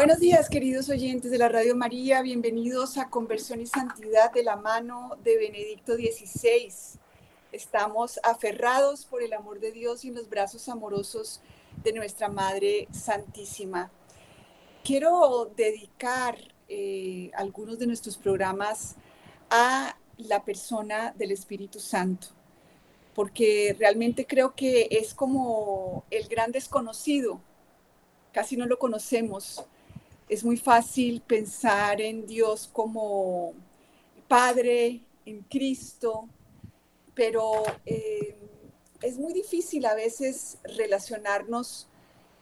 Buenos días, queridos oyentes de la Radio María. Bienvenidos a Conversión y Santidad de la mano de Benedicto XVI. Estamos aferrados por el amor de Dios y en los brazos amorosos de nuestra Madre Santísima. Quiero dedicar eh, algunos de nuestros programas a la persona del Espíritu Santo, porque realmente creo que es como el gran desconocido, casi no lo conocemos. Es muy fácil pensar en Dios como Padre, en Cristo, pero eh, es muy difícil a veces relacionarnos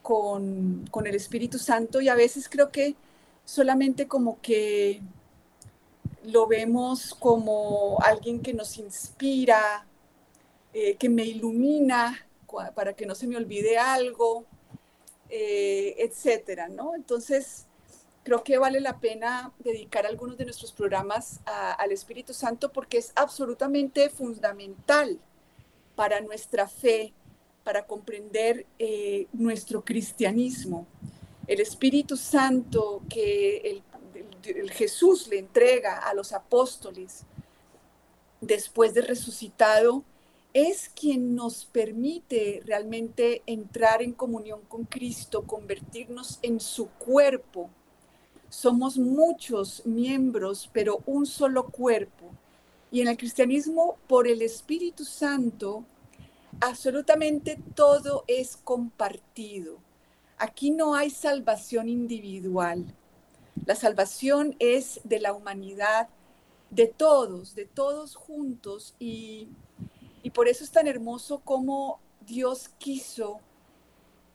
con, con, el Espíritu Santo y a veces creo que solamente como que lo vemos como alguien que nos inspira, eh, que me ilumina para que no se me olvide algo, eh, etcétera, ¿no? Entonces, creo que vale la pena dedicar algunos de nuestros programas al Espíritu Santo porque es absolutamente fundamental para nuestra fe, para comprender eh, nuestro cristianismo. El Espíritu Santo que el Jesús le entrega a los apóstoles después de resucitado, es quien nos permite realmente entrar en comunión con Cristo, convertirnos en su cuerpo. Somos muchos miembros, pero un solo cuerpo. Y en el cristianismo, por el Espíritu Santo, absolutamente todo es compartido. Aquí no hay salvación individual. La salvación es de la humanidad, de todos, de todos juntos. Y, por eso es tan hermoso como Dios quiso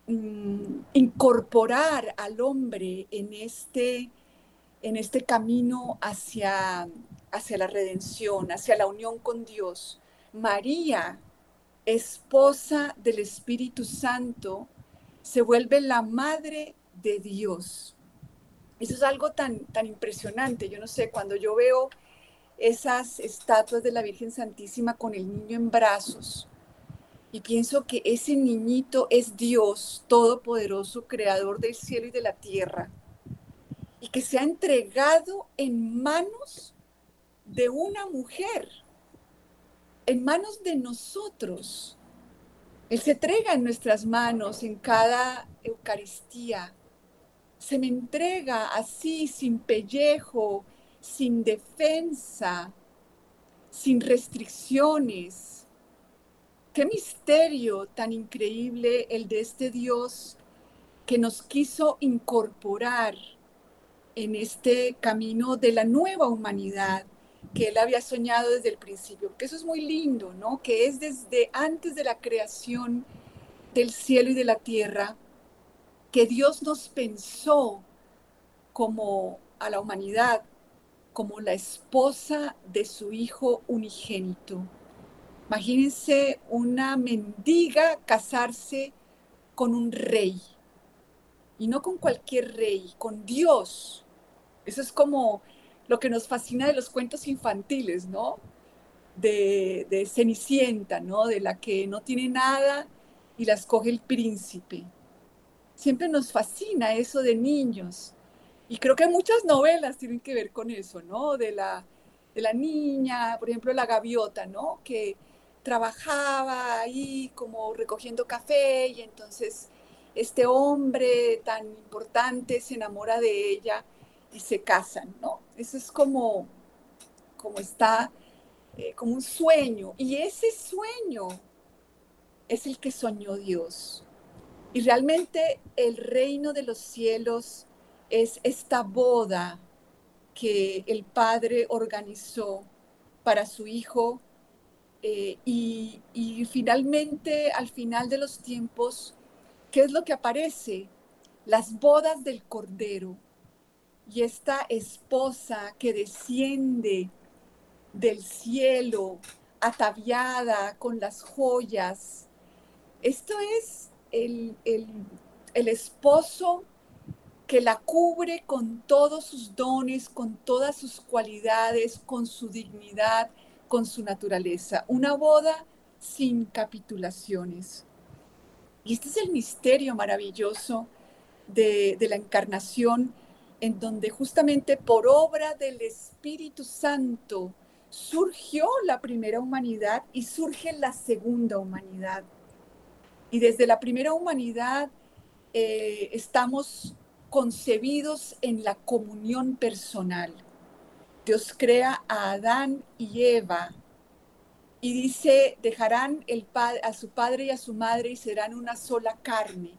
mm, incorporar al hombre en este, en este camino hacia, hacia la redención, hacia la unión con Dios. María, esposa del Espíritu Santo, se vuelve la madre de Dios. Eso es algo tan, tan impresionante. Yo no sé, cuando yo veo esas estatuas de la Virgen Santísima con el niño en brazos y pienso que ese niñito es Dios todopoderoso, creador del cielo y de la tierra, y que se ha entregado en manos de una mujer, en manos de nosotros. Él se entrega en nuestras manos en cada Eucaristía se me entrega así, sin pellejo, sin defensa, sin restricciones. Qué misterio tan increíble el de este Dios que nos quiso incorporar en este camino de la nueva humanidad que él había soñado desde el principio, que eso es muy lindo, ¿no? Que es desde antes de la creación del cielo y de la tierra, que Dios nos pensó como a la humanidad, como la esposa de su hijo unigénito. Imagínense una mendiga casarse con un rey, y no con cualquier rey, con Dios. Eso es como lo que nos fascina de los cuentos infantiles, ¿no? De, de Cenicienta, ¿no? De la que no tiene nada y la escoge el príncipe siempre nos fascina eso de niños. Y creo que muchas novelas tienen que ver con eso, ¿no? De la, de la niña, por ejemplo, la gaviota, ¿no? Que trabajaba ahí como recogiendo café y entonces este hombre tan importante se enamora de ella y se casan, ¿no? Eso es como, como está, eh, como un sueño. Y ese sueño es el que soñó Dios. Y realmente el reino de los cielos es esta boda que el Padre organizó para su Hijo eh, y, y, finalmente al final de los tiempos, ¿qué es lo que aparece? Las bodas del Cordero y esta esposa que desciende del cielo ataviada con las joyas. Esto es el, esposo que la cubre con todos sus dones, con todas sus cualidades, con su dignidad, con su naturaleza. Una boda sin capitulaciones. Y este es el misterio maravilloso de, la encarnación, en donde justamente por obra del Espíritu Santo surgió la primera humanidad y surge la segunda humanidad. Y desde la primera humanidad eh, estamos concebidos en la comunión personal. Dios crea a Adán y Eva y dice, dejarán el a su padre y a su madre y serán una sola carne.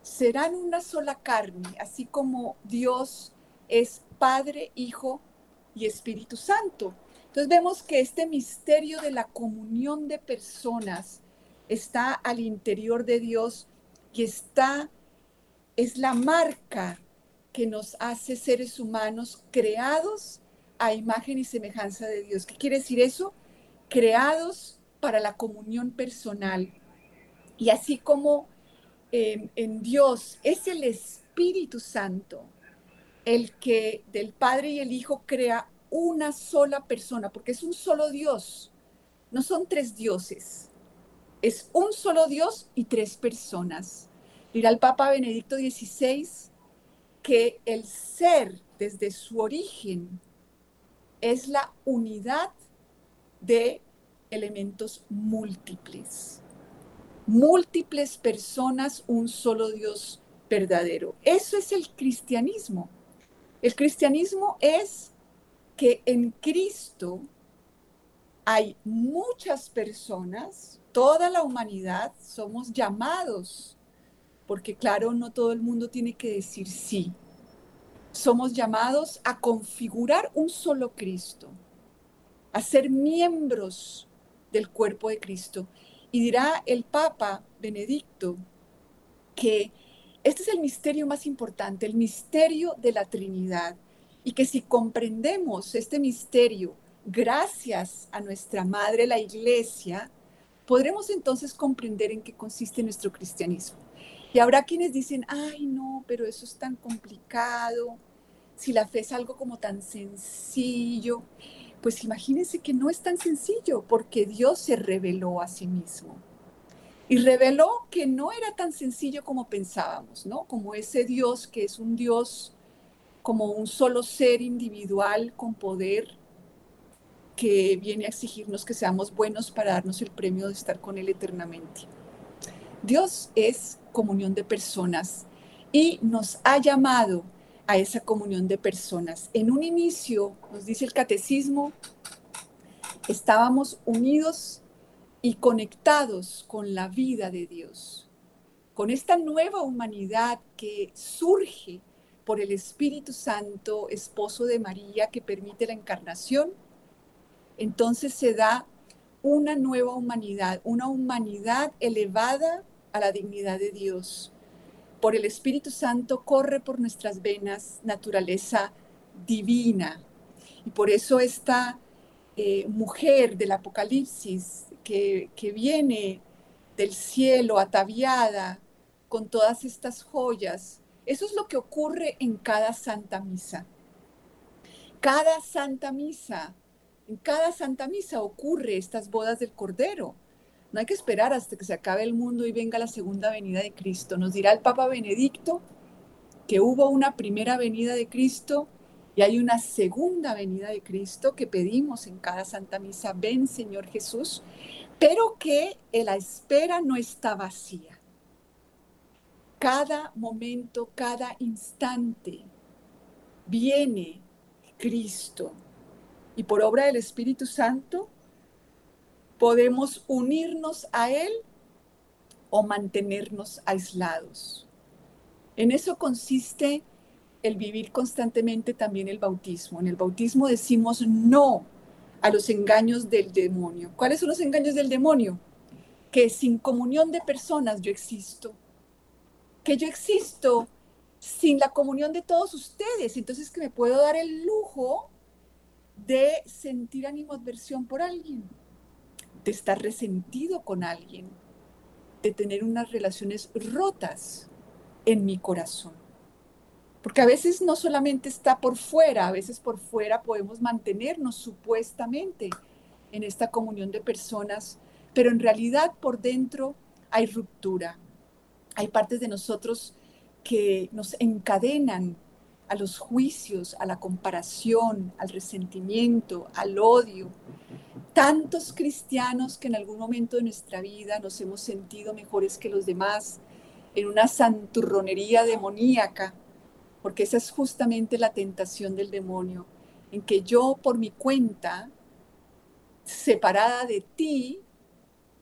Serán una sola carne, así como Dios es Padre, Hijo y Espíritu Santo. Entonces vemos que este misterio de la comunión de personas está al interior de Dios y está, es la marca que nos hace seres humanos creados a imagen y semejanza de Dios. ¿Qué quiere decir eso? Creados para la comunión personal. Y así como eh, en Dios es el Espíritu Santo el que del Padre y el Hijo crea una sola persona, porque es un solo Dios, no son tres dioses, es un solo Dios y tres personas. Dirá el Papa Benedicto XVI que el ser desde su origen es la unidad de elementos múltiples. Múltiples personas, un solo Dios verdadero. Eso es el cristianismo. El cristianismo es que en Cristo hay muchas personas, toda la humanidad, somos llamados, porque claro, no todo el mundo tiene que decir sí. Somos llamados a configurar un solo Cristo, a ser miembros del cuerpo de Cristo. Y dirá el Papa Benedicto que este es el misterio más importante, el misterio de la Trinidad y que si comprendemos este misterio gracias a nuestra Madre la Iglesia, podremos entonces comprender en qué consiste nuestro cristianismo. Y habrá quienes dicen, ay no, pero eso es tan complicado, si la fe es algo como tan sencillo, pues imagínense que no es tan sencillo porque Dios se reveló a sí mismo. Y reveló que no era tan sencillo como pensábamos, ¿no? Como ese Dios que es un Dios como un solo ser individual con poder que viene a exigirnos que seamos buenos para darnos el premio de estar con Él eternamente. Dios es comunión de personas y nos ha llamado a esa comunión de personas. En un inicio, nos dice el catecismo, estábamos unidos y conectados con la vida de Dios, con esta nueva humanidad que surge por el Espíritu Santo, esposo de María, que permite la encarnación, entonces se da una nueva humanidad, una humanidad elevada a la dignidad de Dios. Por el Espíritu Santo corre por nuestras venas naturaleza divina. Y por eso esta eh, mujer del Apocalipsis que, que viene del cielo ataviada con todas estas joyas, eso es lo que ocurre en cada Santa Misa. Cada Santa Misa, en cada Santa Misa ocurre estas bodas del Cordero. No hay que esperar hasta que se acabe el mundo y venga la segunda venida de Cristo. Nos dirá el Papa Benedicto que hubo una primera venida de Cristo y hay una segunda venida de Cristo que pedimos en cada Santa Misa, ven Señor Jesús, pero que la espera no está vacía cada momento, cada instante viene Cristo. Y por obra del Espíritu Santo podemos unirnos a Él o mantenernos aislados. En eso consiste el vivir constantemente también el bautismo. En el bautismo decimos no a los engaños del demonio. ¿Cuáles son los engaños del demonio? Que sin comunión de personas yo existo, que yo existo sin la comunión de todos ustedes, entonces que me puedo dar el lujo de sentir animadversión por alguien, de estar resentido con alguien, de tener unas relaciones rotas en mi corazón. Porque a veces no solamente está por fuera, a veces por fuera podemos mantenernos supuestamente en esta comunión de personas, pero en realidad por dentro hay ruptura, hay partes de nosotros que nos encadenan a los juicios, a la comparación, al resentimiento, al odio. Tantos cristianos que en algún momento de nuestra vida nos hemos sentido mejores que los demás, en una santurronería demoníaca, porque esa es justamente la tentación del demonio, en que yo por mi cuenta, separada de ti,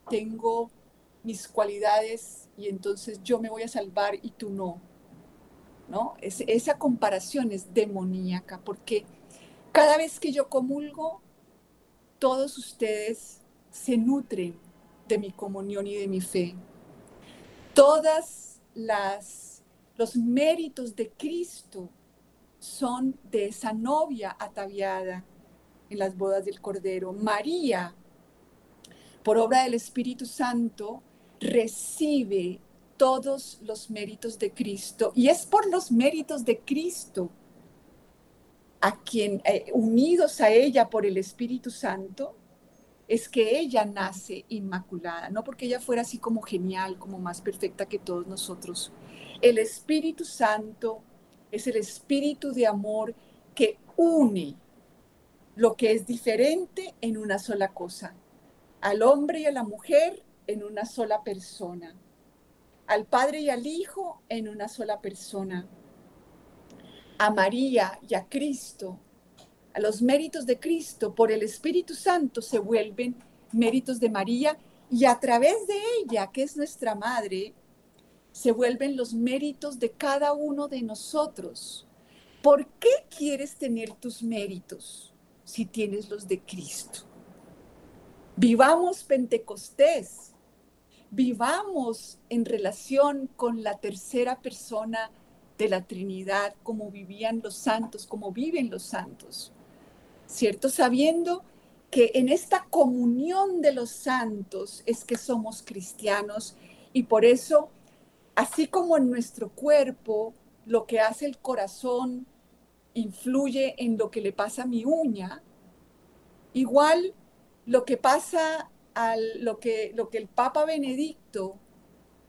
tengo mis cualidades y entonces yo me voy a salvar y tú no. ¿No? esa comparación es demoníaca porque cada vez que yo comulgo, todos ustedes se nutren de mi comunión y de mi fe. Todas las los méritos de Cristo son de esa novia ataviada en las bodas del Cordero. María, por obra del Espíritu Santo, recibe todos los méritos de Cristo y es por los méritos de Cristo a quien eh, unidos a ella por el Espíritu Santo es que ella nace inmaculada, no porque ella fuera así como genial, como más perfecta que todos nosotros. El Espíritu Santo es el espíritu de amor que une lo que es diferente en una sola cosa, al hombre y a la mujer en una sola persona, al Padre y al Hijo en una sola persona, a María y a Cristo, a los méritos de Cristo por el Espíritu Santo se vuelven méritos de María y a través de ella, que es nuestra madre, se vuelven los méritos de cada uno de nosotros. ¿Por qué quieres tener tus méritos si tienes los de Cristo? Vivamos Pentecostés, vivamos en relación con la tercera persona de la Trinidad, como vivían los santos, como viven los santos, ¿cierto? Sabiendo que en esta comunión de los santos es que somos cristianos y por eso, así como en nuestro cuerpo, lo que hace el corazón influye en lo que le pasa a mi uña, igual lo que pasa a lo que, lo que el Papa Benedicto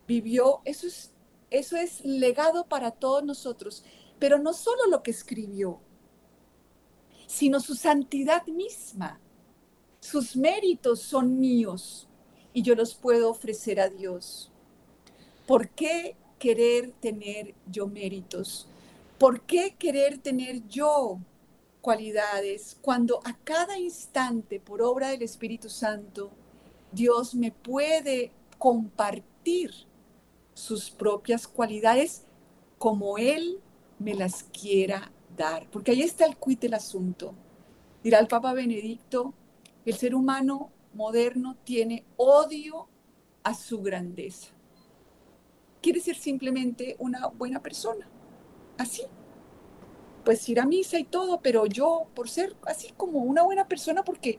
vivió, eso es, eso es legado para todos nosotros, pero no solo lo que escribió, sino su santidad misma. Sus méritos son míos y yo los puedo ofrecer a Dios. ¿Por qué querer tener yo méritos? ¿Por qué querer tener yo cualidades cuando a cada instante, por obra del Espíritu Santo, Dios me puede compartir sus propias cualidades como Él me las quiera dar. Porque ahí está el quid del asunto. Dirá el Papa Benedicto, el ser humano moderno tiene odio a su grandeza. Quiere ser simplemente una buena persona. Así, pues ir a misa y todo, pero yo por ser así como una buena persona, porque,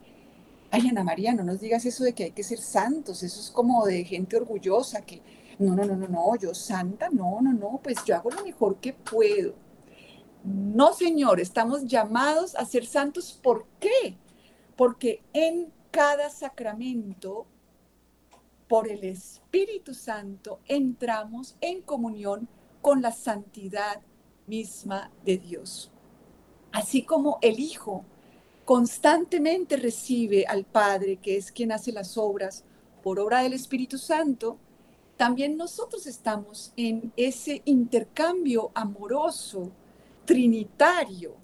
ay Ana María, no nos digas eso de que hay que ser santos, eso es como de gente orgullosa, que no, no, no, no, no, yo santa, no, no, no, pues yo hago lo mejor que puedo. No, Señor, estamos llamados a ser santos. ¿Por qué? Porque en cada sacramento, por el Espíritu Santo, entramos en comunión con la santidad misma de Dios. Así como el Hijo constantemente recibe al Padre, que es quien hace las obras por obra del Espíritu Santo, también nosotros estamos en ese intercambio amoroso, trinitario.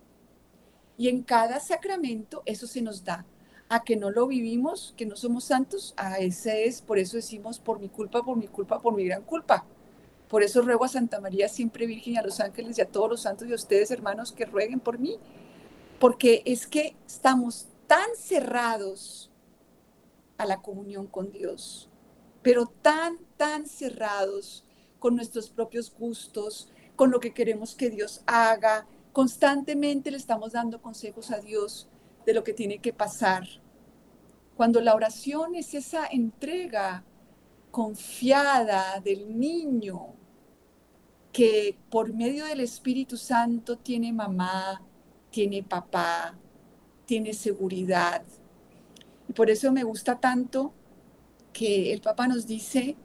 Y en cada sacramento eso se nos da. A que no lo vivimos, que no somos santos, a ese es, por eso decimos, por mi culpa, por mi culpa, por mi gran culpa. Por eso ruego a Santa María, siempre Virgen, a los ángeles y a todos los santos y a ustedes, hermanos, que rueguen por mí. Porque es que estamos tan cerrados a la comunión con Dios, pero tan, tan cerrados con nuestros propios gustos, con lo que queremos que Dios haga. Constantemente le estamos dando consejos a Dios de lo que tiene que pasar. Cuando la oración es esa entrega confiada del niño que por medio del Espíritu Santo tiene mamá, tiene papá, tiene seguridad. Y por eso me gusta tanto que el papá nos dice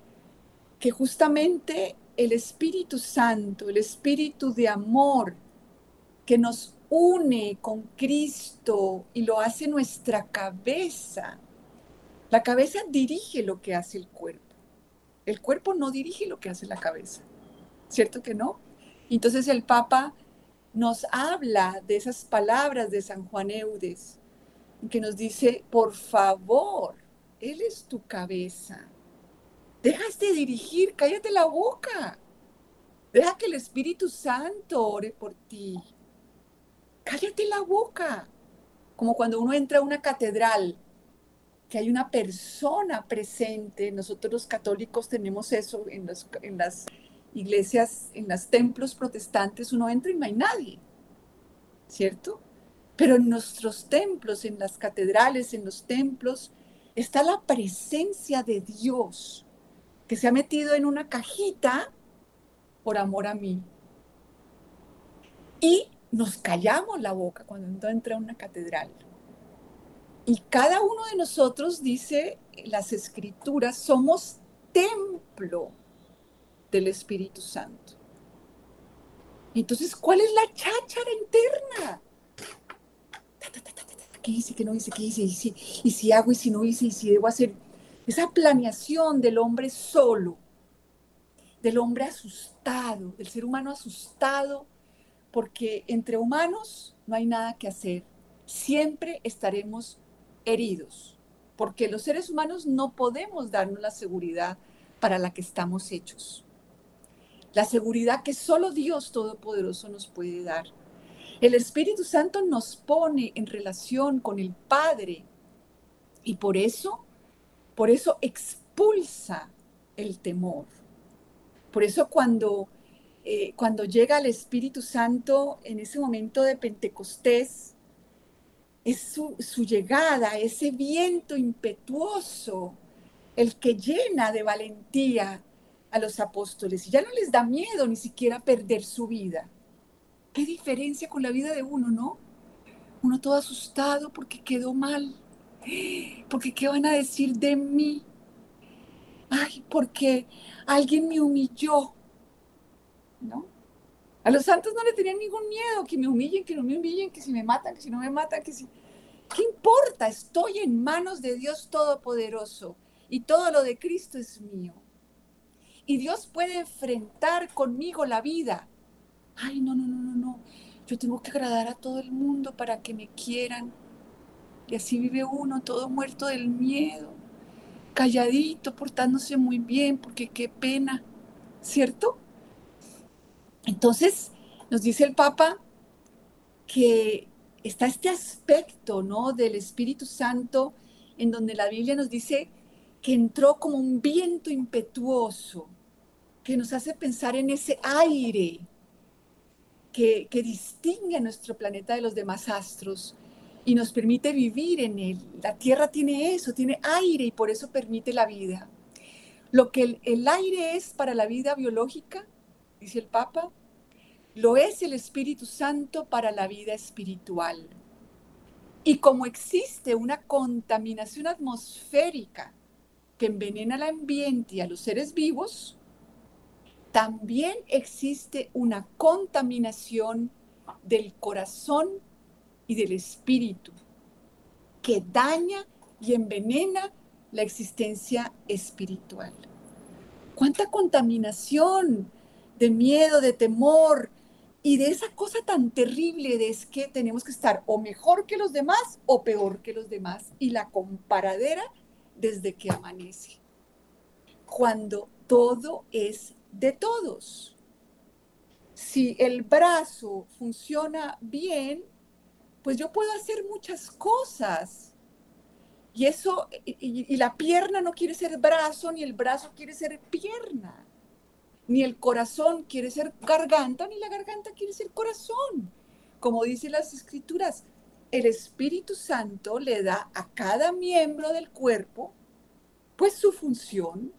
que justamente el Espíritu Santo, el Espíritu de amor que nos une con Cristo y lo hace nuestra cabeza. La cabeza dirige lo que hace el cuerpo. El cuerpo no dirige lo que hace la cabeza. ¿Cierto que no? Entonces el Papa nos habla de esas palabras de San Juan Eudes, que nos dice, por favor, Él es tu cabeza. Dejas de dirigir, cállate la boca. Deja que el Espíritu Santo ore por ti cállate la boca. Como cuando uno entra a una catedral, que hay una persona presente. Nosotros los católicos tenemos eso en, en las iglesias, en los templos protestantes, uno entra y no hay nadie, ¿cierto? Pero en nuestros templos, en las catedrales, en los templos, está la presencia de Dios que se ha metido en una cajita por amor a mí. Y nos callamos la boca cuando entra una catedral. Y cada uno de nosotros, dice las escrituras, somos templo del Espíritu Santo. Entonces, ¿cuál es la cháchara interna? ¿Qué hice? ¿Qué no hice? ¿Qué hice? ¿Y si, ¿Y si hago? ¿Y si no hice? ¿Y si debo hacer? Esa planeación del hombre solo, del hombre asustado, del ser humano asustado porque entre humanos no hay nada que hacer. Siempre estaremos heridos, porque los seres humanos no podemos darnos la seguridad para la que estamos hechos. La seguridad que solo Dios Todopoderoso nos puede dar. El Espíritu Santo nos pone en relación con el Padre y por eso, por eso expulsa el temor. Por eso cuando eh, cuando llega el Espíritu Santo en ese momento de Pentecostés, es su, su llegada, ese viento impetuoso, el que llena de valentía a los apóstoles y ya no les da miedo ni siquiera perder su vida. Qué diferencia con la vida de uno, ¿no? Uno todo asustado porque quedó mal, porque qué van a decir de mí. Ay, porque alguien me humilló, ¿no? A los santos no le tenían ningún miedo, que me humillen, que no me humillen, que si me matan, que si no me matan, que si... ¿Qué importa? Estoy en manos de Dios Todopoderoso y todo lo de Cristo es mío. Y Dios puede enfrentar conmigo la vida. Ay, no, no, no, no, no. Yo tengo que agradar a todo el mundo para que me quieran. Y así vive uno todo muerto del miedo, calladito, portándose muy bien, porque qué pena, ¿cierto? Entonces, nos dice el Papa que está este aspecto, ¿no? Del Espíritu Santo, en donde la Biblia nos dice que entró como un viento impetuoso, que nos hace pensar en ese aire que, distingue a nuestro planeta de los demás astros y nos permite vivir en él. La Tierra tiene eso, tiene aire y por eso permite la vida. Lo que el aire es para la vida biológica, dice el Papa, lo es el Espíritu Santo para la vida espiritual. Y como existe una contaminación atmosférica que envenena el ambiente y a los seres vivos, también existe una contaminación del corazón y del espíritu que daña y envenena la existencia espiritual. ¿Cuánta contaminación de miedo, de temor y de esa cosa tan terrible de es que tenemos que estar o mejor que los demás o peor que los demás y la comparadera desde que amanece. Cuando todo es de todos. Si el brazo funciona bien, pues yo puedo hacer muchas cosas. Y eso, y, la pierna no quiere ser brazo, ni el brazo quiere ser pierna. Ni el corazón quiere ser garganta, ni la garganta quiere ser corazón. Como dicen las escrituras, el Espíritu Santo le da a cada miembro del cuerpo pues su función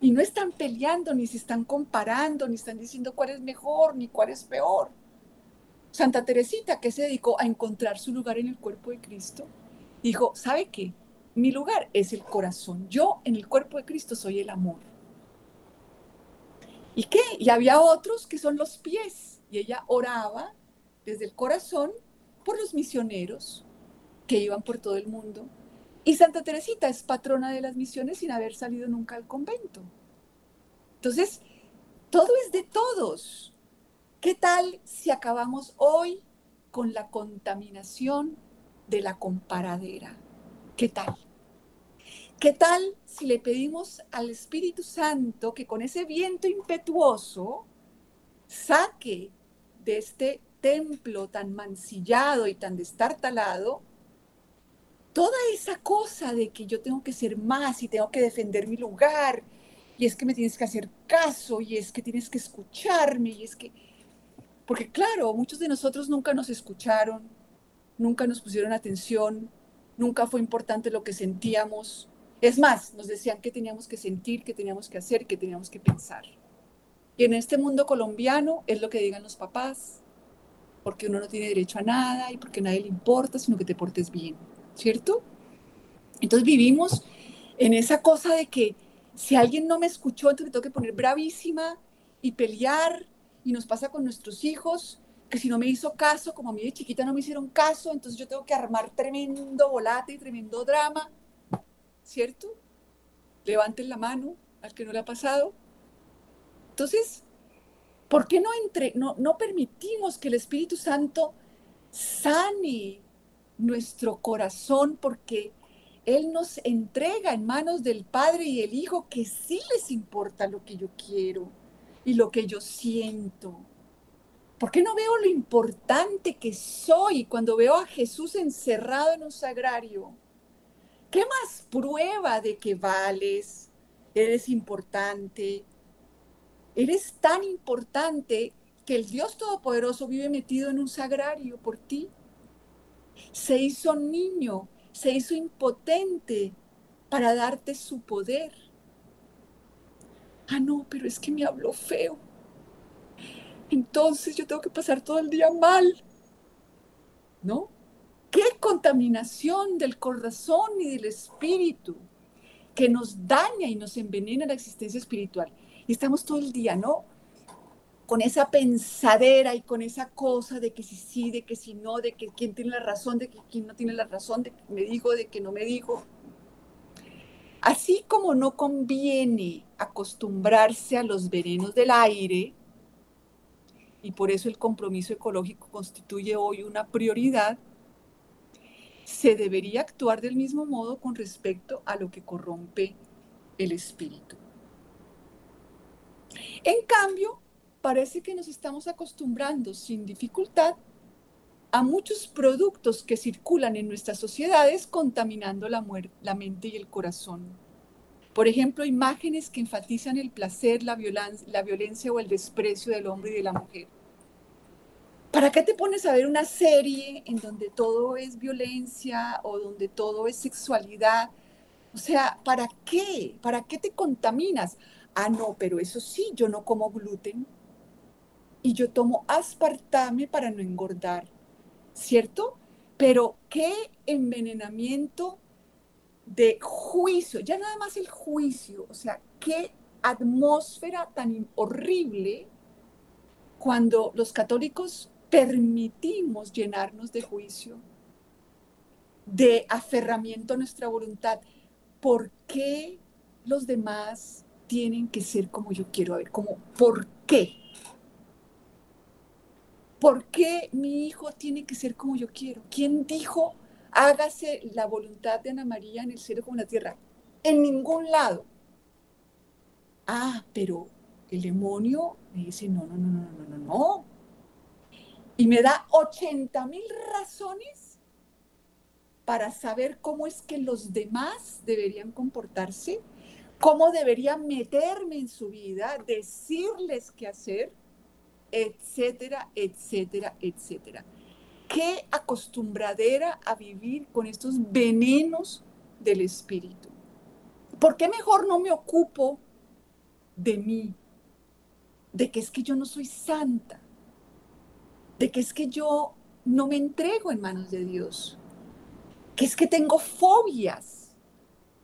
y no están peleando, ni se están comparando, ni están diciendo cuál es mejor, ni cuál es peor. Santa Teresita, que se dedicó a encontrar su lugar en el cuerpo de Cristo, dijo, ¿sabe qué? Mi lugar es el corazón. Yo en el cuerpo de Cristo soy el amor. ¿Y qué? Y había otros que son los pies. Y ella oraba desde el corazón por los misioneros que iban por todo el mundo. Y Santa Teresita es patrona de las misiones sin haber salido nunca al convento. Entonces, todo es de todos. ¿Qué tal si acabamos hoy con la contaminación de la comparadera? ¿Qué tal? ¿Qué tal si le pedimos al Espíritu Santo que con ese viento impetuoso saque de este templo tan mancillado y tan destartalado toda esa cosa de que yo tengo que ser más y tengo que defender mi lugar y es que me tienes que hacer caso y es que tienes que escucharme y es que... Porque claro, muchos de nosotros nunca nos escucharon, nunca nos pusieron atención, nunca fue importante lo que sentíamos. Es más, nos decían que teníamos que sentir, que teníamos que hacer, que teníamos que pensar. Y en este mundo colombiano es lo que digan los papás, porque uno no tiene derecho a nada y porque a nadie le importa, sino que te portes bien, ¿cierto? Entonces vivimos en esa cosa de que si alguien no me escuchó, entonces tengo que poner bravísima y pelear. Y nos pasa con nuestros hijos, que si no me hizo caso, como a mí de chiquita no me hicieron caso, entonces yo tengo que armar tremendo volate y tremendo drama, ¿cierto? Levanten la mano al que no le ha pasado. Entonces, ¿por qué no, entre, no, no permitimos que el Espíritu Santo sane nuestro corazón? Porque él nos entrega en manos del Padre y el Hijo que sí les importa lo que yo quiero y lo que yo siento. ¿Por qué no veo lo importante que soy cuando veo a Jesús encerrado en un sagrario? ¿Qué más prueba de que vales? Eres importante. Eres tan importante que el Dios Todopoderoso vive metido en un sagrario por ti. Se hizo niño se hizo impotente para darte su poder. Ah, no, pero es que me habló feo. Entonces yo tengo que pasar todo el día mal. ¿No? Qué contaminación del corazón y del espíritu que nos daña y nos envenena la existencia espiritual. Y estamos todo el día, ¿no? Con esa pensadera y con esa cosa de que si sí, de que si no, de que quién tiene la razón, de que quién no tiene la razón, de que me dijo, de que no me dijo. Así como no conviene acostumbrarse a los venenos del aire, y por eso el compromiso ecológico constituye hoy una prioridad, se debería actuar del mismo modo con respecto a lo que corrompe el espíritu. En cambio, parece que nos estamos acostumbrando sin dificultad a muchos productos que circulan en nuestras sociedades contaminando la, mente y el corazón. Por ejemplo, imágenes que enfatizan el placer, la, la violencia o el desprecio del hombre y de la mujer. ¿Para qué te pones a ver una serie en donde todo es violencia o donde todo es sexualidad? O sea, ¿para qué? ¿Para qué te contaminas? Ah, no, pero eso sí, yo no como gluten y yo tomo aspartame para no engordar, ¿cierto? Pero qué envenenamiento de juicio, ya nada más el juicio, o sea, qué atmósfera tan horrible cuando los católicos permitimos llenarnos de juicio, de aferramiento a nuestra voluntad. ¿Por qué los demás tienen que ser como yo quiero? A ver, como, ¿por qué? ¿Por qué mi hijo tiene que ser como yo quiero? ¿Quién dijo hágase la voluntad de Ana María en el cielo como en la tierra? En ningún lado. Ah, pero el demonio me dice, no, no, no, no, no, no, no. Y me da 80 mil razones para saber cómo es que los demás deberían comportarse, cómo debería meterme en su vida, decirles qué hacer etcétera, etcétera, etcétera. Qué acostumbradera a vivir con estos venenos del espíritu. ¿Por qué mejor no me ocupo de mí? De que es que yo no soy santa. De que es que yo no me entrego en manos de Dios. Que es que tengo fobias.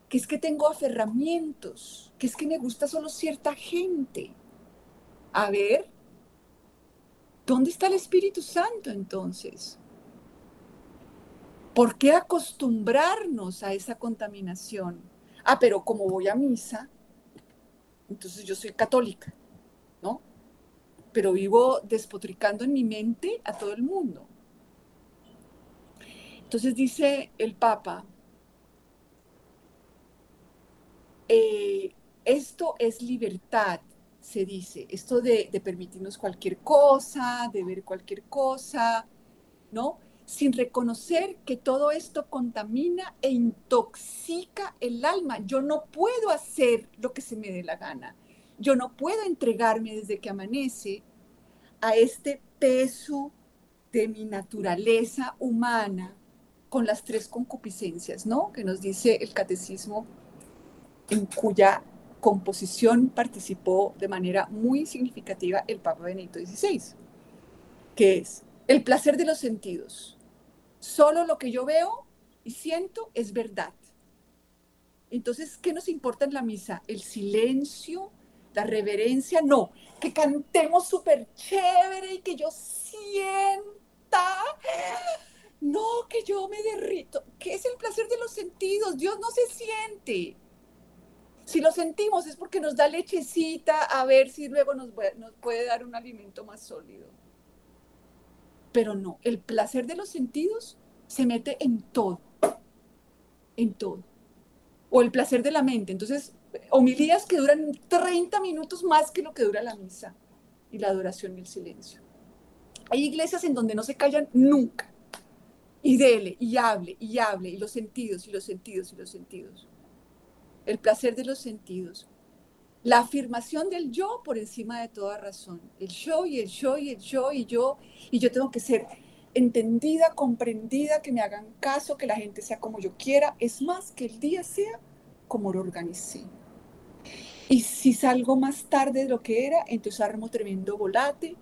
Que es que tengo aferramientos. Que es que me gusta solo cierta gente A ver, ¿dónde está el Espíritu Santo entonces? ¿Por qué acostumbrarnos a esa contaminación? Ah, pero como voy a misa, entonces yo soy católica, ¿no? Pero vivo despotricando en mi mente a todo el mundo. Entonces dice el Papa, eh, esto es libertad, se dice, esto de, de, permitirnos cualquier cosa, de ver cualquier cosa, ¿no? Sin reconocer que todo esto contamina e intoxica el alma. Yo no puedo hacer lo que se me dé la gana. Yo no puedo entregarme desde que amanece a este peso de mi naturaleza humana con las tres concupiscencias, ¿no? Que nos dice el catecismo en cuya composición participó de manera muy significativa el Papa Benedicto XVI, que es el placer de los sentidos. Solo lo que yo veo y siento es verdad. Entonces, ¿qué nos importa en la misa? ¿El silencio? ¿La reverencia? No, que cantemos súper chévere y que yo sienta. No, que yo me derrito. ¿Qué es el placer de los sentidos? Dios no se siente. Si lo sentimos es porque nos da lechecita a ver si luego nos, puede dar un alimento más sólido. Pero no, el placer de los sentidos se mete en todo, en todo. O el placer de la mente. Entonces, homilías que duran 30 minutos más que lo que dura la misa y la adoración y el silencio. Hay iglesias en donde no se callan nunca. Y dele, y hable, y hable, y los sentidos, y los sentidos, y los sentidos el placer de los sentidos, la afirmación del yo por encima de toda razón, el yo y el yo y el yo y yo, y yo tengo que ser entendida, comprendida, que me hagan caso, que la gente sea como yo quiera, es más que el día sea como lo organicé. Y si salgo más tarde de lo que era, entonces armo tremendo volate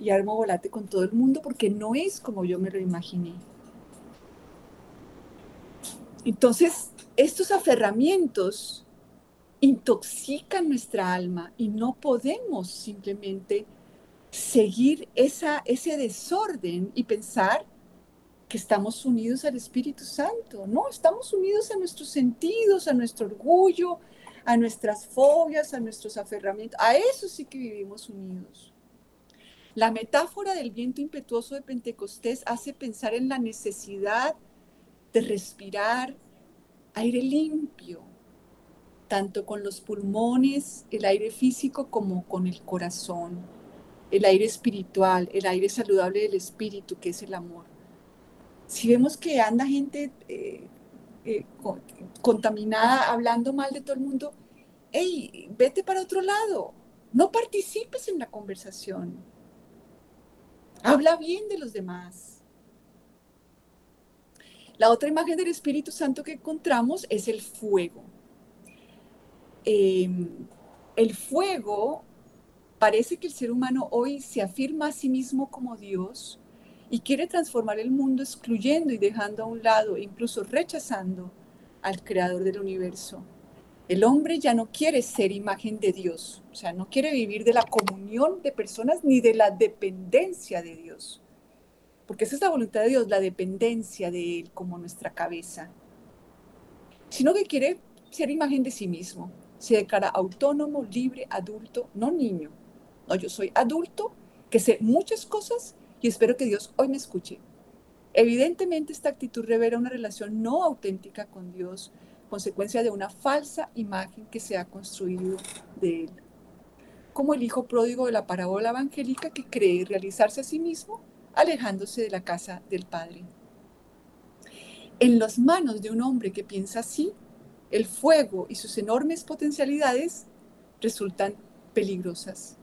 y armo volate con todo el mundo porque no es como yo me lo imaginé. Entonces, estos aferramientos intoxican nuestra alma y no podemos simplemente seguir esa, ese desorden y pensar que estamos unidos al Espíritu Santo. No, estamos unidos a nuestros sentidos, a nuestro orgullo, a nuestras fobias, a nuestros aferramientos. A eso sí que vivimos unidos. La metáfora del viento impetuoso de Pentecostés hace pensar en la necesidad de respirar aire limpio, tanto con los pulmones, el aire físico como con el corazón, el aire espiritual, el aire saludable del espíritu, que es el amor. Si vemos que anda gente eh, eh, contaminada, hablando mal de todo el mundo, hey, vete para otro lado, no participes en la conversación. Habla bien de los demás. La otra imagen del Espíritu Santo que encontramos es el fuego. Em, el fuego parece que el ser humano hoy se afirma a sí mismo como Dios y quiere transformar el mundo excluyendo y dejando a un lado, incluso rechazando al creador del universo. El hombre ya no quiere ser imagen de Dios, o sea, no quiere vivir de la comunión de personas ni de la dependencia de Dios porque esa es la voluntad de Dios, la dependencia de Él como nuestra cabeza, sino que quiere ser imagen de sí mismo, se declara autónomo, libre, adulto, no niño. No, yo soy adulto, que sé muchas cosas y espero que Dios hoy me escuche. Evidentemente esta actitud revela una relación no auténtica con Dios, consecuencia de una falsa imagen que se ha construido de Él. Como el hijo pródigo de la parábola evangélica que cree realizarse a sí mismo alejándose de la casa del Padre. En las manos de un hombre que piensa así, el fuego y sus enormes potencialidades resultan peligrosas.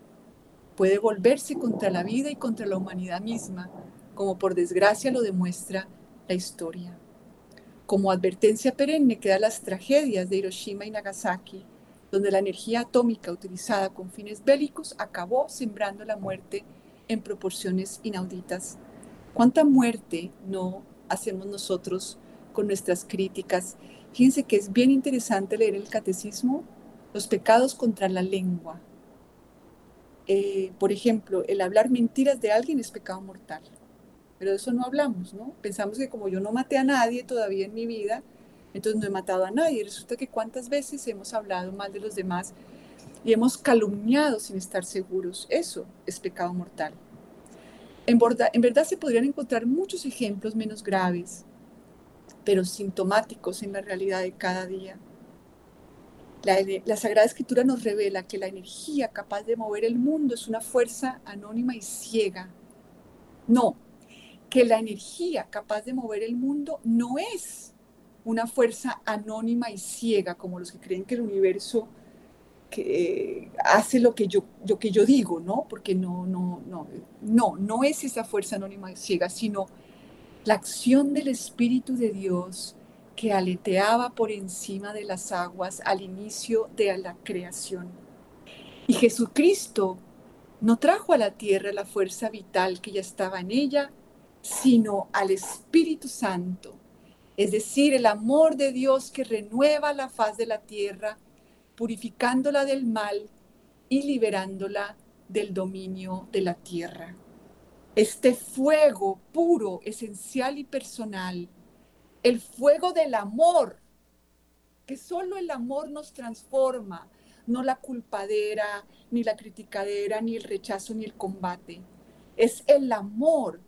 Puede volverse contra la vida y contra la humanidad misma, como por desgracia lo demuestra la historia. Como advertencia perenne quedan las tragedias de Hiroshima y Nagasaki, donde la energía atómica utilizada con fines bélicos acabó sembrando la muerte en proporciones inauditas. ¿Cuánta muerte no hacemos nosotros con nuestras críticas? Fíjense que es bien interesante leer el catecismo, los pecados contra la lengua. eh, por ejemplo, el hablar mentiras de alguien es pecado mortal. Pero de eso no hablamos, ¿no? Pensamos que como yo no maté a nadie todavía en mi vida, entonces no he matado a nadie. Resulta que cuántas veces hemos hablado mal de los demás y hemos calumniado sin estar seguros. Eso es pecado mortal. En, en verdad se podrían encontrar muchos ejemplos menos graves, pero sintomáticos en la realidad de cada día. La, Sagrada Escritura nos revela que la energía capaz de mover el mundo es una fuerza anónima y ciega. No, que la energía capaz de mover el mundo no es una fuerza anónima y ciega como los que creen que el universo que hace lo que yo, lo que yo digo, ¿no? Porque no, no, no, no, no es esa fuerza anónima ciega, sino la acción del Espíritu de Dios que aleteaba por encima de las aguas al inicio de la creación. Y Jesucristo no trajo a la tierra la fuerza vital que ya estaba en ella, sino al Espíritu Santo, es decir, el amor de Dios que renueva la faz de la tierra, purificándola del mal y liberándola del dominio de la tierra. Este fuego puro, esencial y personal el fuego del amor, que solo el amor nos transforma, no la culpadera, ni la criticadera, ni el rechazo, ni el combate. Es el amor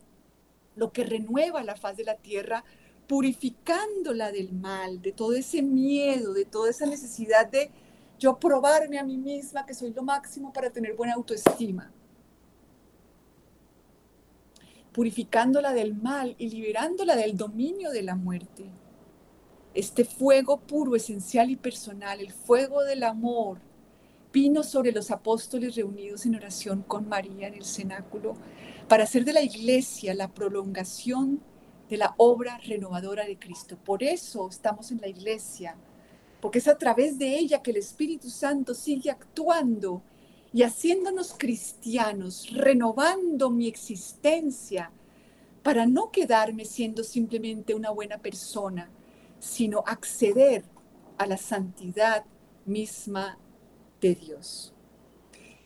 lo que renueva la faz de la tierra, purificándola del mal, de todo ese miedo, de toda esa necesidad de yo probarme a mí misma que soy lo máximo para tener buena autoestima purificándola del mal y liberándola del dominio de la muerte. Este fuego puro, esencial y personal, el fuego del amor, vino sobre los apóstoles reunidos en oración con María en el cenáculo para hacer de la iglesia la prolongación de la obra renovadora de Cristo. Por eso estamos en la iglesia, porque es a través de ella que el Espíritu Santo sigue actuando y haciéndonos cristianos, renovando mi existencia para no quedarme siendo simplemente una buena persona, sino acceder a la santidad misma de Dios.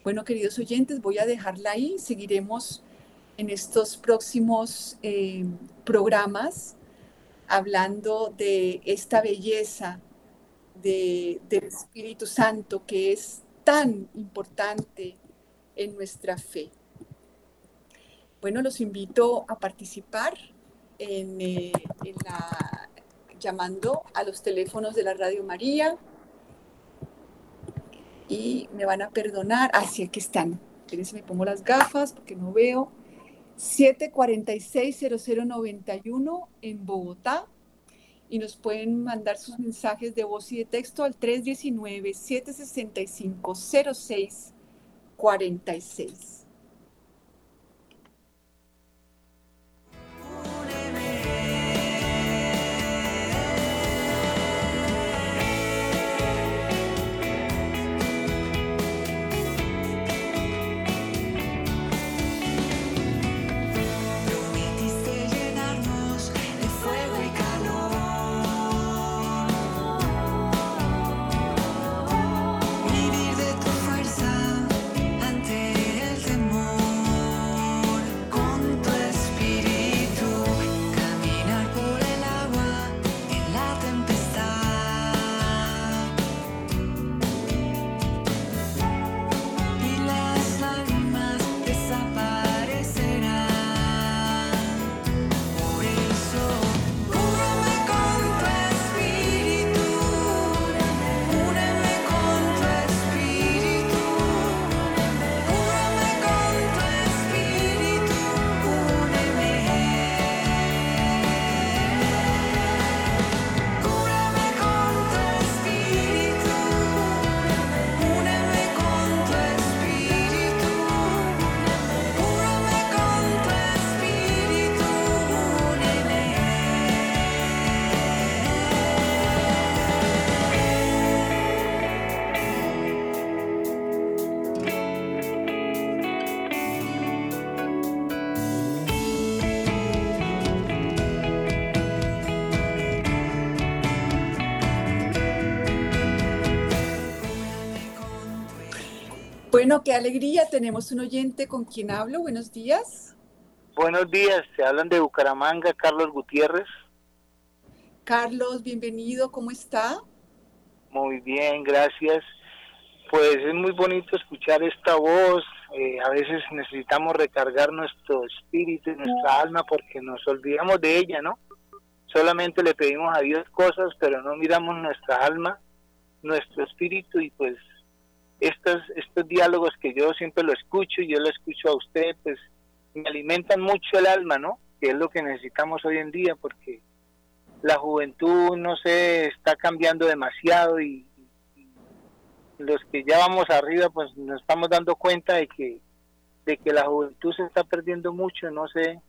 Bueno, queridos oyentes, voy a dejarla ahí. Seguiremos en estos próximos eh, programas hablando de esta belleza del Espíritu Santo que es tan importante en nuestra fe. Bueno, los invito a participar en, eh, la, llamando a los teléfonos de la Radio María y me van a perdonar. Así ah, que están. si me pongo las gafas porque no veo. 746-0091 en Bogotá y nos pueden mandar sus mensajes de voz y de texto al 319-765-0646. Bueno, qué alegría. Tenemos un oyente con quien hablo. Buenos días. Buenos días. Se hablan de Bucaramanga, Carlos Gutiérrez. Carlos, bienvenido. ¿Cómo está? Muy bien, gracias. Pues es muy bonito escuchar esta voz. Eh, a veces necesitamos recargar nuestro espíritu y nuestra alma porque nos olvidamos de ella, ¿no? Solamente le pedimos a Dios cosas, pero no miramos nuestra alma, nuestro espíritu y pues estos, estos diálogos que yo siempre lo escucho y yo lo escucho a usted, pues me alimentan mucho el alma, ¿no? Que es lo que necesitamos hoy en día porque la juventud, no sé, está cambiando demasiado y, los que ya vamos arriba, pues nos estamos dando cuenta de que, de que la juventud se está perdiendo mucho, no sé,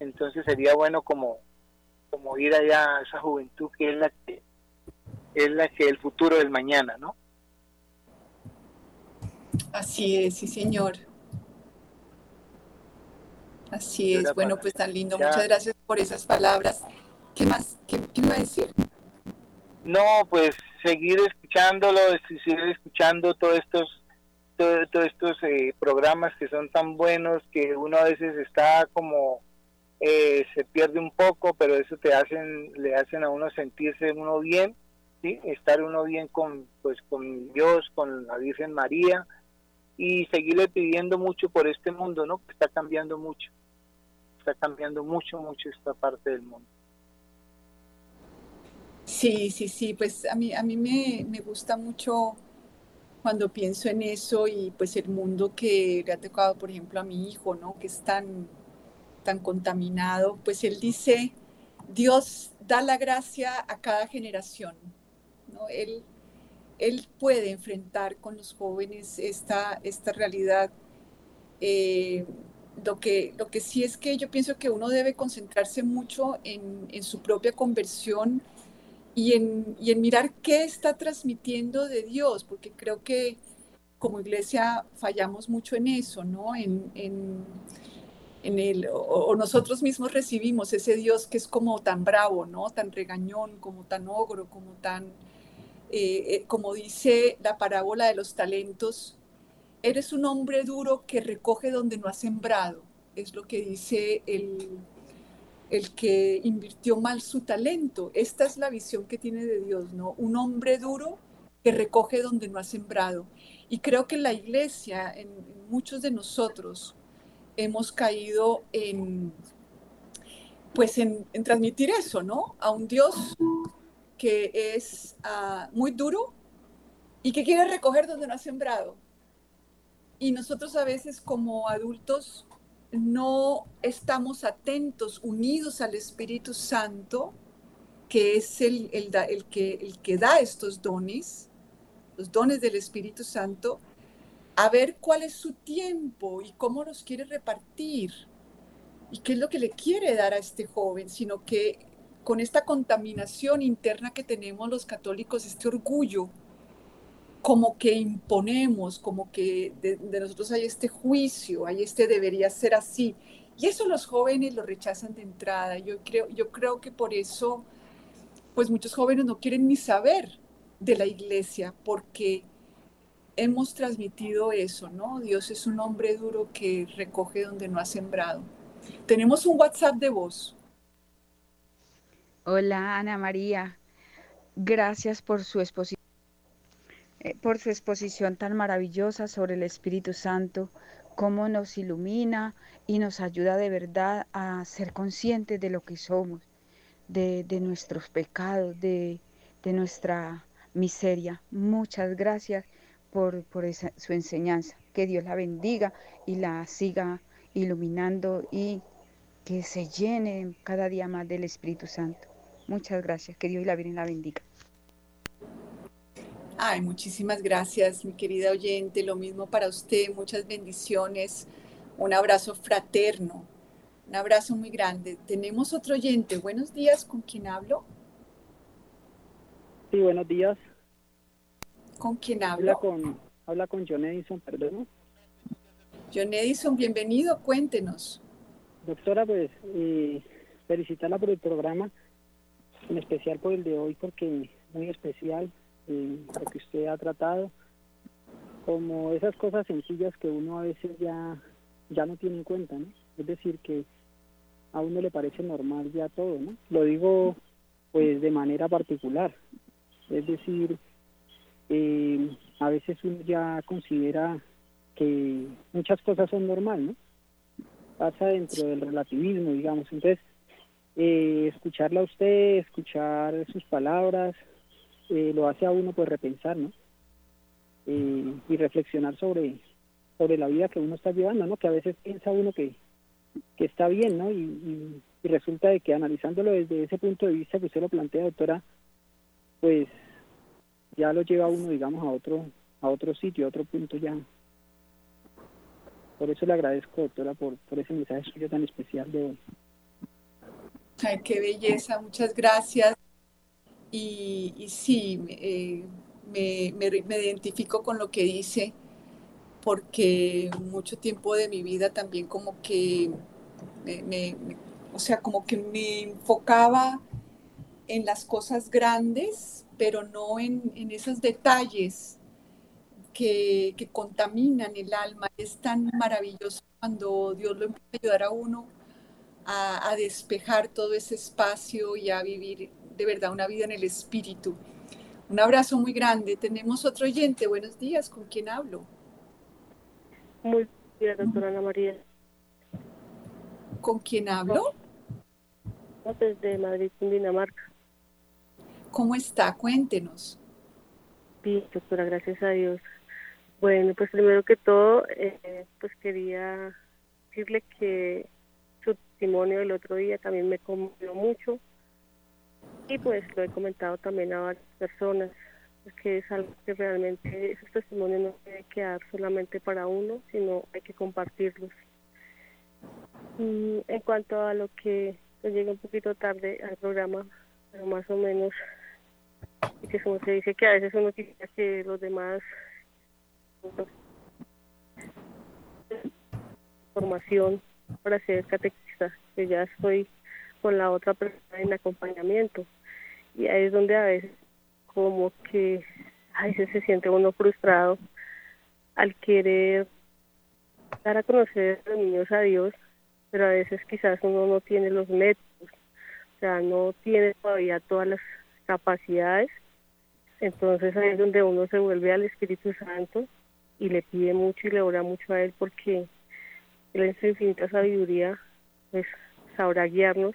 entonces sería bueno como, como ir allá a esa juventud que es la que es la que el futuro del mañana, ¿no? Así es, sí, señor. Así es. Bueno, pues tan lindo. Muchas gracias por esas palabras. ¿Qué más? ¿Qué, qué iba a decir? No, pues seguir escuchándolo, seguir escuchando todos estos todos, estos eh, programas que son tan buenos que uno a veces está como eh, se pierde un poco, pero eso te hacen le hacen a uno sentirse uno bien, sí, estar uno bien con pues con Dios, con la Virgen María y seguirle pidiendo mucho por este mundo, ¿no? Que está cambiando mucho, está cambiando mucho mucho esta parte del mundo. Sí, sí, sí, pues a mí, a mí me, me gusta mucho cuando pienso en eso y pues el mundo que le ha tocado, por ejemplo, a mi hijo, ¿no? Que es tan, tan contaminado, pues él dice, Dios da la gracia a cada generación, ¿no? Él, él puede enfrentar con los jóvenes esta, esta realidad. Eh, lo, que, lo que sí es que yo pienso que uno debe concentrarse mucho en, en su propia conversión y en, y en mirar qué está transmitiendo de Dios, porque creo que como iglesia fallamos mucho en eso, ¿no? En, en, el, o, nosotros mismos recibimos ese Dios que es como tan bravo, ¿no? Tan regañón, como tan ogro, como tan, eh, eh, como dice la parábola de los talentos, eres un hombre duro que recoge donde no ha sembrado, es lo que dice el, el que invirtió mal su talento. Esta es la visión que tiene de Dios, ¿no? Un hombre duro que recoge donde no ha sembrado. Y creo que la iglesia, en, muchos de nosotros, hemos caído en, pues en, transmitir eso, ¿no? A un Dios que es ah, muy duro y que quiere recoger donde no ha sembrado. Y nosotros a veces como adultos no estamos atentos, unidos al Espíritu Santo, que es el, el, que, el que da estos dones, los dones del Espíritu Santo, a ver cuál es su tiempo y cómo los quiere repartir y qué es lo que le quiere dar a este joven, sino que con esta contaminación interna que tenemos los católicos, este orgullo, como que imponemos, como que de, nosotros hay este juicio, hay este debería ser así. Y eso los jóvenes lo rechazan de entrada. Yo creo, yo creo que por eso, pues muchos jóvenes no quieren ni saber de la iglesia, porque hemos transmitido eso, ¿no? Dios es un hombre duro que recoge donde no ha sembrado. Tenemos un WhatsApp de voz. Hola Ana María, gracias por su exposición eh, por su exposición tan maravillosa sobre el Espíritu Santo, cómo nos ilumina y nos ayuda de verdad a ser conscientes de lo que somos, de, nuestros pecados, de, nuestra miseria. Muchas gracias por, su enseñanza. Que Dios la bendiga y la siga iluminando y que se llene cada día más del Espíritu Santo. Muchas gracias. Que Dios y la Virgen la bendiga. Ay, muchísimas gracias, mi querida oyente. Lo mismo para usted. Muchas bendiciones. Un abrazo fraterno. Un abrazo muy grande. Tenemos otro oyente. Buenos días. ¿Con quién hablo? Sí, buenos días. ¿Con quién hablo? Habla con, habla con John Edison, perdón. John Edison, bienvenido. Cuéntenos. Doctora, pues eh, felicitarla por el programa, en especial por el de hoy, porque muy especial lo que usted ha tratado. como esas cosas sencillas que uno a veces ya, ya no tiene en cuenta, ¿no? Es decir, que a uno le parece normal ya todo, ¿no? Lo digo pues de manera particular. Es decir, eh, a veces uno ya considera que muchas cosas son normal, ¿no? Pasa dentro del relativismo, digamos. Entonces, eh, escucharla a usted, escuchar sus palabras, eh, lo hace a uno pues repensar, ¿no? Eh, y reflexionar sobre, sobre la vida que uno está llevando, ¿no? Que a veces piensa uno que, que está bien, ¿no? Y, y, resulta de que analizándolo desde ese punto de vista que usted lo plantea, doctora, pues ya lo lleva uno, digamos, a otro, a otro sitio, a otro punto ya. Por eso le agradezco, doctora, por, por ese mensaje suyo tan especial de hoy. Ay, qué belleza, muchas gracias. Y, y sí, eh, me, me, identifico con lo que dice, porque mucho tiempo de mi vida también como que me, me, o sea, como que me enfocaba en las cosas grandes, pero no en, en esos detalles que, que, contaminan el alma. Es tan maravilloso cuando Dios lo empieza a ayudar a uno a, a despejar todo ese espacio y a vivir de verdad una vida en el espíritu. Un abrazo muy grande. Tenemos otro oyente. Buenos días. ¿Con quién hablo? Muy bien, doctora Ana María. ¿Con quién hablo? Desde Madrid, Dinamarca. ¿Cómo está? Cuéntenos. Bien, doctora, gracias a Dios. Bueno, pues primero que todo, eh, pues quería decirle que testimonio del otro día también me conmovió mucho y pues lo he comentado también a varias personas, que es algo que realmente esos testimonios no que quedar solamente para uno, sino hay que compartirlos. En cuanto a lo que pues, llega un poquito tarde al programa, pero más o menos, que como se dice que a veces uno quisiera que los demás formación para ser catequista, que ya estoy con la otra persona en acompañamiento. Y ahí es donde a veces como que a veces se siente uno frustrado al querer dar a conocer a los niños a Dios, pero a veces quizás uno no tiene los métodos, o sea, no tiene todavía todas las capacidades, entonces ahí es donde uno se vuelve al Espíritu Santo y le pide mucho y le ora mucho a Él porque Él en su infinita sabiduría pues sabrá guiarnos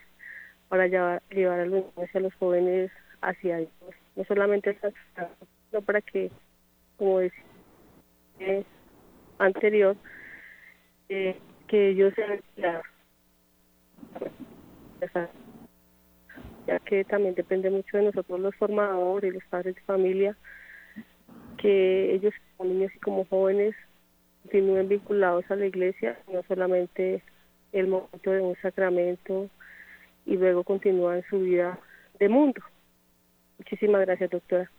para llevar, llevar a los niños y a los jóvenes hacia Dios. No solamente sino para que, como decía anterior, eh, que ellos sean ya que también depende mucho de nosotros los formadores, los padres de familia, que ellos como niños y como jóvenes continúen vinculados a la iglesia, no solamente el momento de un sacramento, y luego continúan su vida de mundo. Muchísimas gracias, doctora.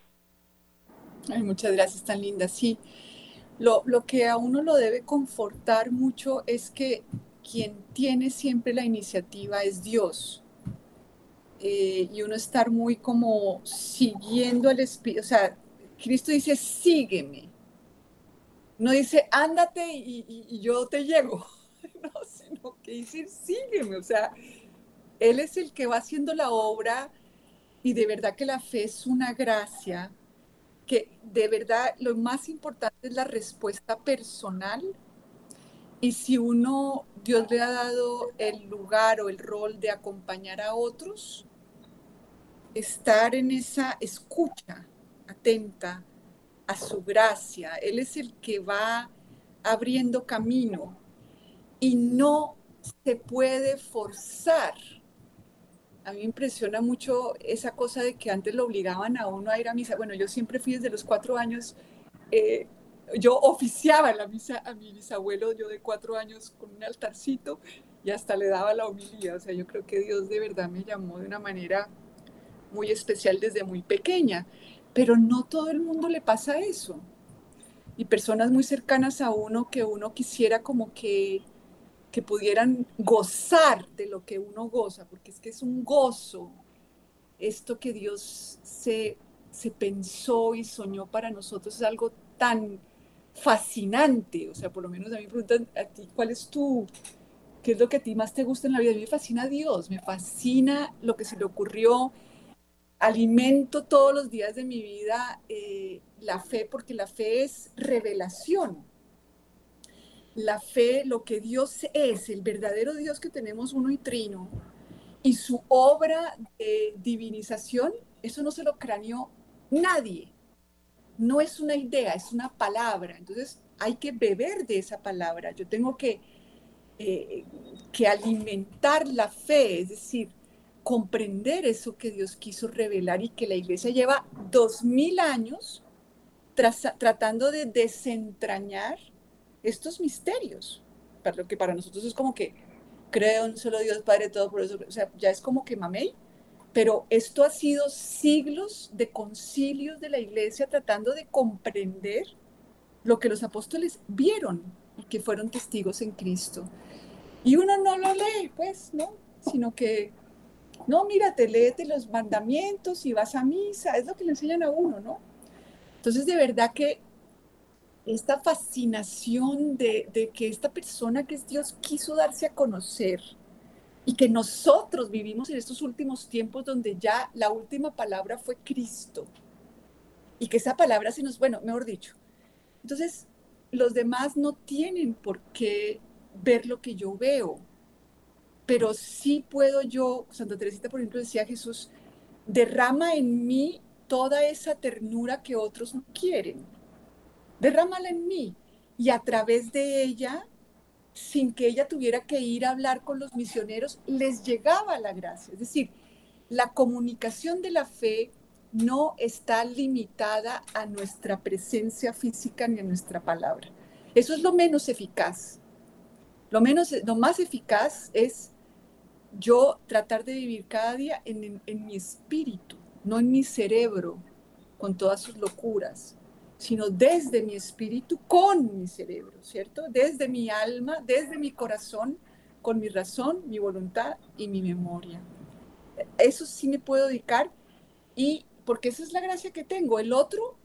Ay, muchas gracias, tan linda. Sí, lo, lo que a uno lo debe confortar mucho es que quien tiene siempre la iniciativa es Dios. Eh, y uno estar muy como siguiendo al Espíritu, o sea, Cristo dice, sígueme. No dice, ándate y, yo te llego, no, sino que dice, sígueme, o sea, él es el que va haciendo la obra y de verdad que la fe es una gracia, que de verdad lo más importante es la respuesta personal. Y si uno, Dios le ha dado el lugar o el rol de acompañar a otros, estar en esa escucha atenta a su gracia. Él es el que va abriendo camino y no se puede forzar a mí me impresiona mucho esa cosa de que antes lo obligaban a uno a ir a misa. Bueno, yo siempre fui desde los cuatro años, eh, yo oficiaba la misa a mi bisabuelo, yo de cuatro años con un altarcito y hasta le daba la homilía. O sea, yo creo que Dios de verdad me llamó de una manera muy especial desde muy pequeña, pero no todo el mundo le pasa eso. Y personas muy cercanas a uno que uno quisiera como que que pudieran gozar de lo que uno goza, porque es que es un gozo esto que Dios se, se pensó y soñó para nosotros, es algo tan, fascinante. O sea, por lo menos a mí me preguntan a ti, ¿cuál es tu, qué es lo que a ti más te gusta en la vida? A mí me fascina Dios, me fascina lo que se le ocurrió. Alimento todos los días de mi vida eh, la fe, porque la fe es revelación. La fe, lo que Dios es, el verdadero Dios que tenemos uno y trino, y su obra de divinización, eso no se lo craneó nadie no es una idea, es una palabra. Entonces hay que beber de esa palabra. Yo tengo que, eh, que alimentar la fe, es decir, comprender eso que Dios quiso revelar y que la iglesia lleva dos mil años tratando de desentrañar estos misterios. Para lo que para nosotros es como que creo en un solo Dios, Padre todo, por eso, o sea, ya es como que mamey, pero esto ha sido siglos de concilios de la iglesia tratando de comprender lo que los apóstoles vieron y que fueron testigos en Cristo. Y uno no lo lee, pues, ¿no? Sino que, no, mírate, léete los mandamientos y vas a misa, es lo que le enseñan a uno, ¿no? Entonces, de verdad que esta fascinación de, de que esta persona que es Dios quiso darse a conocer, y que nosotros vivimos en estos últimos tiempos donde ya la última palabra fue Cristo y que esa palabra se nos, bueno, mejor dicho. Entonces, los demás no tienen por qué ver lo que yo veo, pero sí puedo yo, Santa Teresita, por ejemplo, decía Jesús, derrama en mí toda esa ternura que otros no quieren. Derrámala en mí y a través de ella sin que ella tuviera que ir a hablar con los misioneros, les llegaba la gracia. Es decir, la comunicación de la fe no está limitada a nuestra presencia física ni a nuestra palabra. Eso es lo menos eficaz. Lo, menos, lo más eficaz es yo tratar de vivir cada día en, en mi espíritu, no en mi cerebro, con todas sus locuras sino desde mi espíritu con mi cerebro, ¿cierto? Desde mi alma, desde mi corazón, con mi razón, mi voluntad y mi memoria. Eso sí me puedo dedicar y porque esa es la gracia que tengo. El otro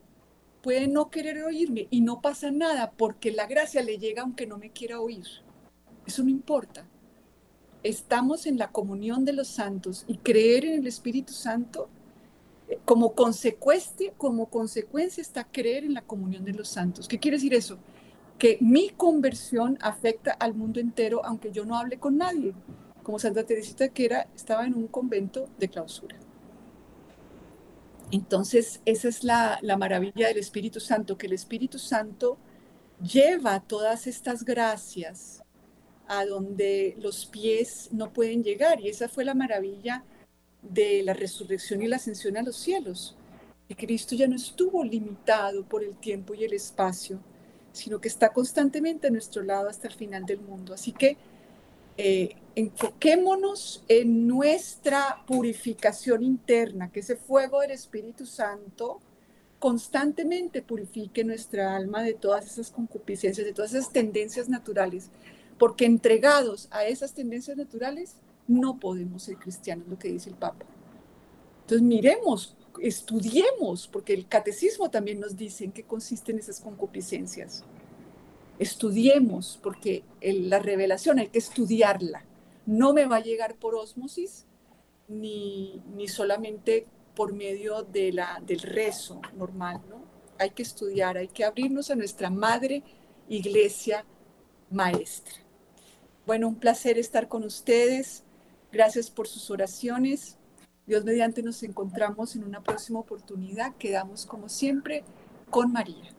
puede no querer oírme y no pasa nada porque la gracia le llega aunque no me quiera oír. Eso no importa. Estamos en la comunión de los santos y creer en el Espíritu Santo como consecuencia, como consecuencia está creer en la comunión de los santos. ¿Qué quiere decir eso? Que mi conversión afecta al mundo entero, aunque yo no hable con nadie, como Santa Teresita que era, estaba en un convento de clausura. Entonces, esa es la, la maravilla del Espíritu Santo, que el Espíritu Santo lleva todas estas gracias a donde los pies no pueden llegar. Y esa fue la maravilla de la resurrección y la ascensión a los cielos. Que Cristo ya no estuvo limitado por el tiempo y el espacio, sino que está constantemente a nuestro lado hasta el final del mundo. Así que eh, enfoquémonos en nuestra purificación interna, que ese fuego del Espíritu Santo constantemente purifique nuestra alma de todas esas concupiscencias, de todas esas tendencias naturales, porque entregados a esas tendencias naturales, no podemos ser cristianos, lo que dice el Papa. Entonces miremos, estudiemos, porque el catecismo también nos dice en qué consisten esas concupiscencias. Estudiemos, porque la revelación hay que estudiarla. No me va a llegar por ósmosis ni, ni solamente por medio de la, del rezo normal, ¿no? Hay que estudiar, hay que abrirnos a nuestra madre iglesia maestra. Bueno, un placer estar con ustedes. Gracias por sus oraciones. Dios mediante nos encontramos en una próxima oportunidad. Quedamos como siempre con María.